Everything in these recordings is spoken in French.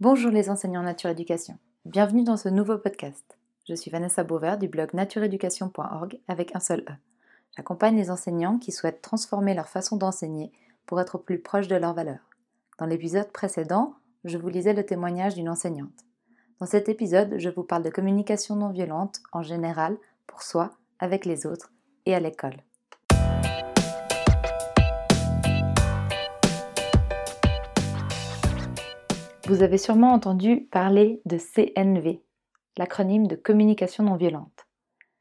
Bonjour les enseignants en nature éducation. Bienvenue dans ce nouveau podcast. Je suis Vanessa Beauvert du blog natureeducation.org avec un seul E. J'accompagne les enseignants qui souhaitent transformer leur façon d'enseigner pour être plus proches de leurs valeurs. Dans l'épisode précédent, je vous lisais le témoignage d'une enseignante. Dans cet épisode, je vous parle de communication non violente en général, pour soi, avec les autres et à l'école. Vous avez sûrement entendu parler de CNV, l'acronyme de communication non violente.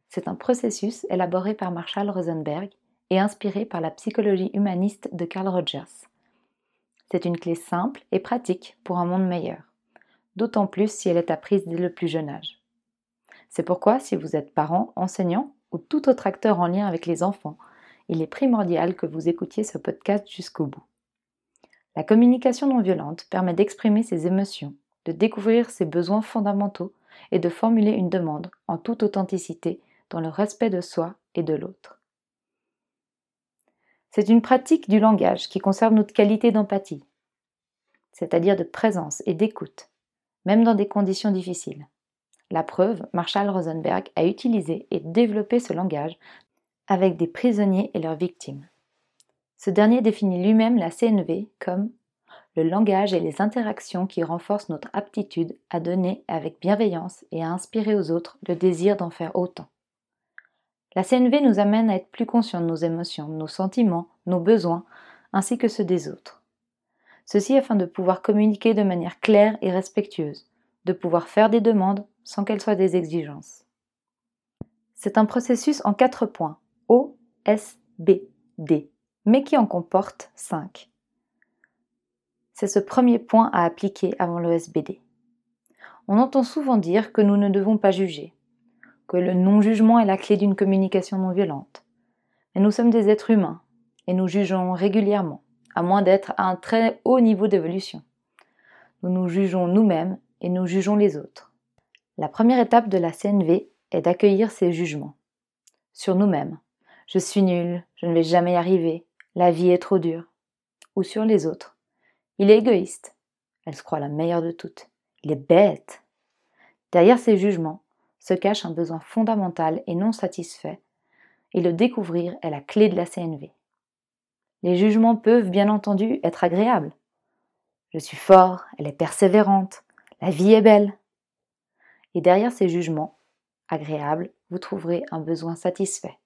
C'est un processus élaboré par Marshall Rosenberg et inspiré par la psychologie humaniste de Carl Rogers. C'est une clé simple et pratique pour un monde meilleur, d'autant plus si elle est apprise dès le plus jeune âge. C'est pourquoi, si vous êtes parent, enseignant ou tout autre acteur en lien avec les enfants, il est primordial que vous écoutiez ce podcast jusqu'au bout. La communication non violente permet d'exprimer ses émotions, de découvrir ses besoins fondamentaux et de formuler une demande en toute authenticité dans le respect de soi et de l'autre. C'est une pratique du langage qui conserve notre qualité d'empathie, c'est-à-dire de présence et d'écoute, même dans des conditions difficiles. La preuve, Marshall Rosenberg a utilisé et développé ce langage avec des prisonniers et leurs victimes. Ce dernier définit lui-même la CNV comme le langage et les interactions qui renforcent notre aptitude à donner avec bienveillance et à inspirer aux autres le désir d'en faire autant. La CNV nous amène à être plus conscients de nos émotions, nos sentiments, nos besoins, ainsi que ceux des autres. Ceci afin de pouvoir communiquer de manière claire et respectueuse, de pouvoir faire des demandes sans qu'elles soient des exigences. C'est un processus en quatre points O, S, B, D mais qui en comporte 5. C'est ce premier point à appliquer avant le SBD. On entend souvent dire que nous ne devons pas juger, que le non-jugement est la clé d'une communication non violente. Mais nous sommes des êtres humains et nous jugeons régulièrement, à moins d'être à un très haut niveau d'évolution. Nous nous jugeons nous-mêmes et nous jugeons les autres. La première étape de la CNV est d'accueillir ces jugements. Sur nous-mêmes. Je suis nul, je ne vais jamais y arriver, la vie est trop dure. Ou sur les autres. Il est égoïste. Elle se croit la meilleure de toutes. Il est bête. Derrière ces jugements se cache un besoin fondamental et non satisfait, et le découvrir est la clé de la CNV. Les jugements peuvent bien entendu être agréables. Je suis fort, elle est persévérante, la vie est belle. Et derrière ces jugements agréables, vous trouverez un besoin satisfait.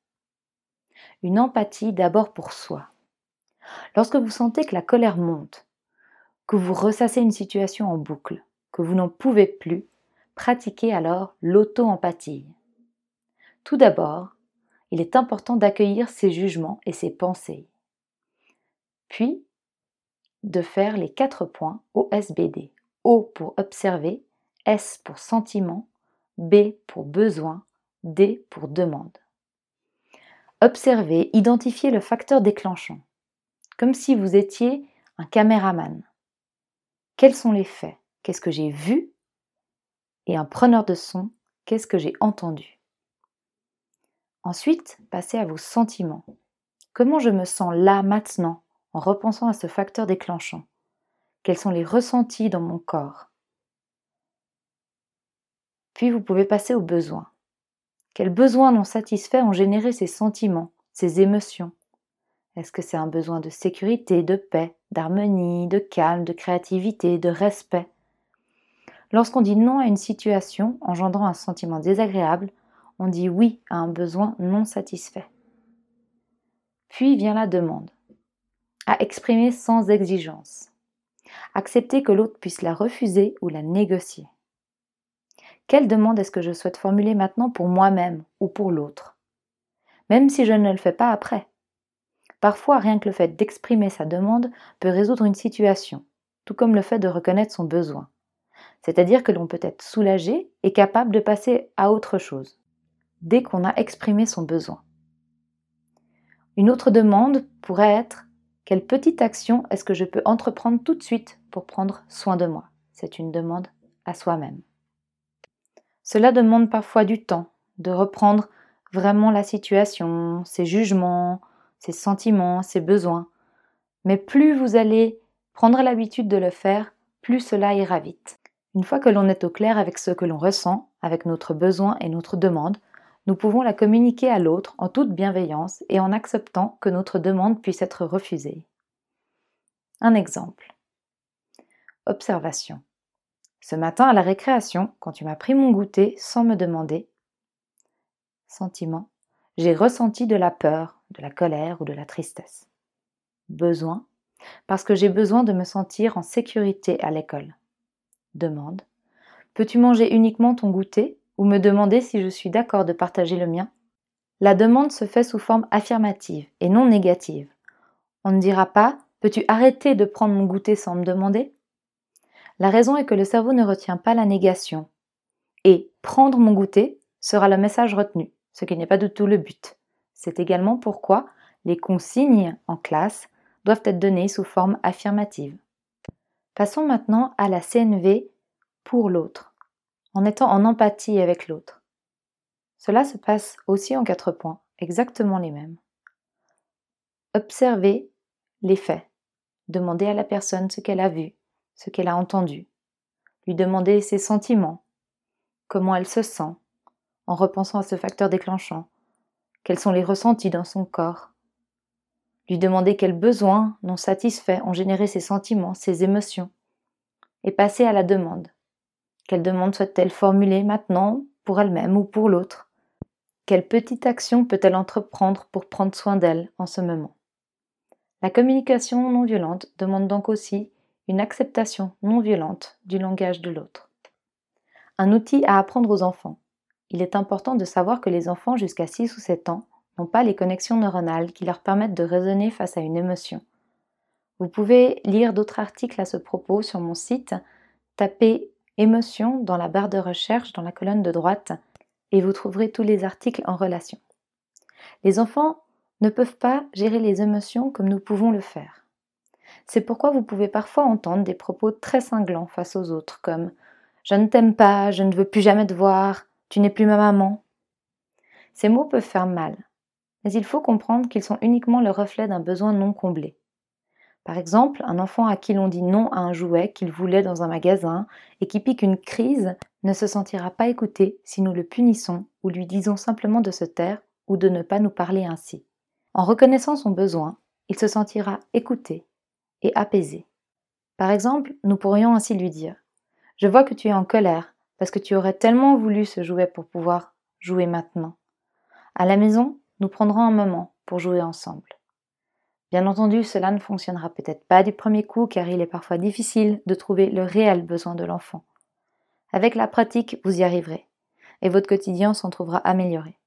Une empathie d'abord pour soi. Lorsque vous sentez que la colère monte, que vous ressassez une situation en boucle, que vous n'en pouvez plus, pratiquez alors l'auto-empathie. Tout d'abord, il est important d'accueillir ses jugements et ses pensées. Puis, de faire les quatre points OSBD. O pour observer, S pour sentiment, B pour besoin, D pour demande. Observez, identifiez le facteur déclenchant comme si vous étiez un caméraman. Quels sont les faits? Qu'est-ce que j'ai vu? Et un preneur de son, qu'est-ce que j'ai entendu? Ensuite, passez à vos sentiments. Comment je me sens là maintenant en repensant à ce facteur déclenchant? Quels sont les ressentis dans mon corps? Puis vous pouvez passer aux besoins. Quels besoins non satisfaits ont généré ces sentiments, ces émotions? Est-ce que c'est un besoin de sécurité, de paix, d'harmonie, de calme, de créativité, de respect? Lorsqu'on dit non à une situation engendrant un sentiment désagréable, on dit oui à un besoin non satisfait. Puis vient la demande, à exprimer sans exigence. Accepter que l'autre puisse la refuser ou la négocier. Quelle demande est-ce que je souhaite formuler maintenant pour moi-même ou pour l'autre? Même si je ne le fais pas après. Parfois, rien que le fait d'exprimer sa demande peut résoudre une situation, tout comme le fait de reconnaître son besoin. C'est-à-dire que l'on peut être soulagé et capable de passer à autre chose, dès qu'on a exprimé son besoin. Une autre demande pourrait être quelle petite action est-ce que je peux entreprendre tout de suite pour prendre soin de moi? C'est une demande à soi-même. Cela demande parfois du temps, de reprendre vraiment la situation, ses jugements, ses sentiments, ses besoins. Mais plus vous allez prendre l'habitude de le faire, plus cela ira vite. Une fois que l'on est au clair avec ce que l'on ressent, avec notre besoin et notre demande, nous pouvons la communiquer à l'autre en toute bienveillance et en acceptant que notre demande puisse être refusée. Un exemple. Observation. Ce matin à la récréation, quand tu m'as pris mon goûter sans me demander, sentiment, j'ai ressenti de la peur, de la colère ou de la tristesse. Besoin, parce que j'ai besoin de me sentir en sécurité à l'école. Demande, peux-tu manger uniquement ton goûter ou me demander si je suis d'accord de partager le mien? La demande se fait sous forme affirmative et non négative. On ne dira pas Peux-tu arrêter de prendre mon goûter sans me demander? La raison est que le cerveau ne retient pas la négation. Et prendre mon goûter sera le message retenu, ce qui n'est pas du tout le but. C'est également pourquoi les consignes en classe doivent être données sous forme affirmative. Passons maintenant à la CNV pour l'autre, en étant en empathie avec l'autre. Cela se passe aussi en quatre points, exactement les mêmes. Observer les faits. Demander à la personne ce qu'elle a vu, ce qu'elle a entendu. Lui demander ses sentiments, comment elle se sent, en repensant à ce facteur déclenchant. Quels sont les ressentis dans son corps? Lui demander quels besoins non satisfaits ont généré ses sentiments, ses émotions. Et passer à la demande. Quelle demande souhaite-t-elle formuler maintenant pour elle-même ou pour l'autre? Quelle petite action peut-elle entreprendre pour prendre soin d'elle en ce moment? La communication non violente demande donc aussi une acceptation non violente du langage de l'autre. Un outil à apprendre aux enfants. Il est important de savoir que les enfants jusqu'à 6 ou 7 ans n'ont pas les connexions neuronales qui leur permettent de raisonner face à une émotion. Vous pouvez lire d'autres articles à ce propos sur mon site. Tapez émotion dans la barre de recherche dans la colonne de droite et vous trouverez tous les articles en relation. Les enfants ne peuvent pas gérer les émotions comme nous pouvons le faire. C'est pourquoi vous pouvez parfois entendre des propos très cinglants face aux autres, comme ⁇ Je ne t'aime pas, je ne veux plus jamais te voir, tu n'es plus ma maman ⁇ Ces mots peuvent faire mal, mais il faut comprendre qu'ils sont uniquement le reflet d'un besoin non comblé. Par exemple, un enfant à qui l'on dit non à un jouet qu'il voulait dans un magasin et qui pique une crise ne se sentira pas écouté si nous le punissons ou lui disons simplement de se taire ou de ne pas nous parler ainsi. En reconnaissant son besoin, il se sentira écouté et apaisé. Par exemple, nous pourrions ainsi lui dire Je vois que tu es en colère parce que tu aurais tellement voulu ce jouet pour pouvoir jouer maintenant. À la maison, nous prendrons un moment pour jouer ensemble. Bien entendu, cela ne fonctionnera peut-être pas du premier coup car il est parfois difficile de trouver le réel besoin de l'enfant. Avec la pratique, vous y arriverez et votre quotidien s'en trouvera amélioré.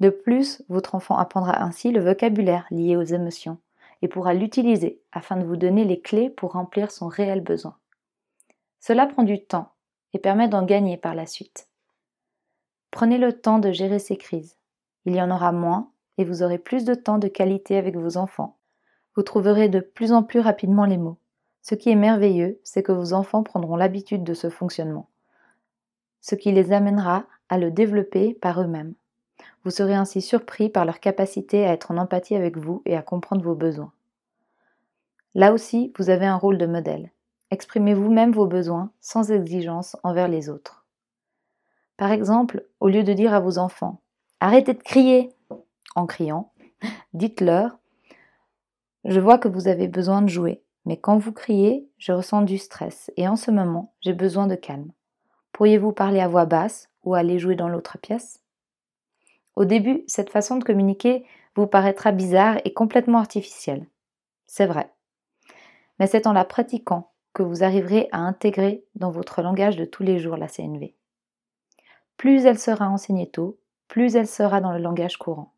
De plus, votre enfant apprendra ainsi le vocabulaire lié aux émotions et pourra l'utiliser afin de vous donner les clés pour remplir son réel besoin. Cela prend du temps et permet d'en gagner par la suite. Prenez le temps de gérer ces crises. Il y en aura moins et vous aurez plus de temps de qualité avec vos enfants. Vous trouverez de plus en plus rapidement les mots. Ce qui est merveilleux, c'est que vos enfants prendront l'habitude de ce fonctionnement, ce qui les amènera à le développer par eux-mêmes. Vous serez ainsi surpris par leur capacité à être en empathie avec vous et à comprendre vos besoins. Là aussi, vous avez un rôle de modèle. Exprimez vous-même vos besoins sans exigence envers les autres. Par exemple, au lieu de dire à vos enfants Arrêtez de crier en criant, dites-leur Je vois que vous avez besoin de jouer, mais quand vous criez, je ressens du stress et en ce moment, j'ai besoin de calme. Pourriez-vous parler à voix basse ou aller jouer dans l'autre pièce? Au début, cette façon de communiquer vous paraîtra bizarre et complètement artificielle. C'est vrai. Mais c'est en la pratiquant que vous arriverez à intégrer dans votre langage de tous les jours la CNV. Plus elle sera enseignée tôt, plus elle sera dans le langage courant.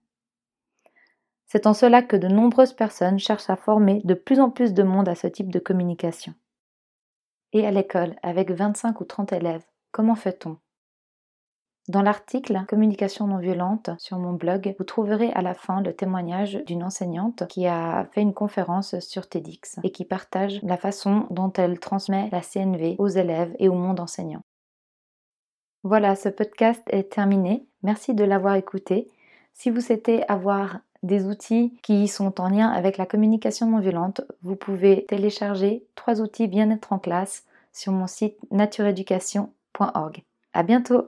C'est en cela que de nombreuses personnes cherchent à former de plus en plus de monde à ce type de communication. Et à l'école, avec 25 ou 30 élèves, comment fait-on? Dans l'article Communication non violente sur mon blog, vous trouverez à la fin le témoignage d'une enseignante qui a fait une conférence sur TEDx et qui partage la façon dont elle transmet la CNV aux élèves et au monde enseignant. Voilà, ce podcast est terminé. Merci de l'avoir écouté. Si vous souhaitez avoir des outils qui sont en lien avec la communication non violente, vous pouvez télécharger trois outils bien-être en classe sur mon site natureeducation.org. À bientôt!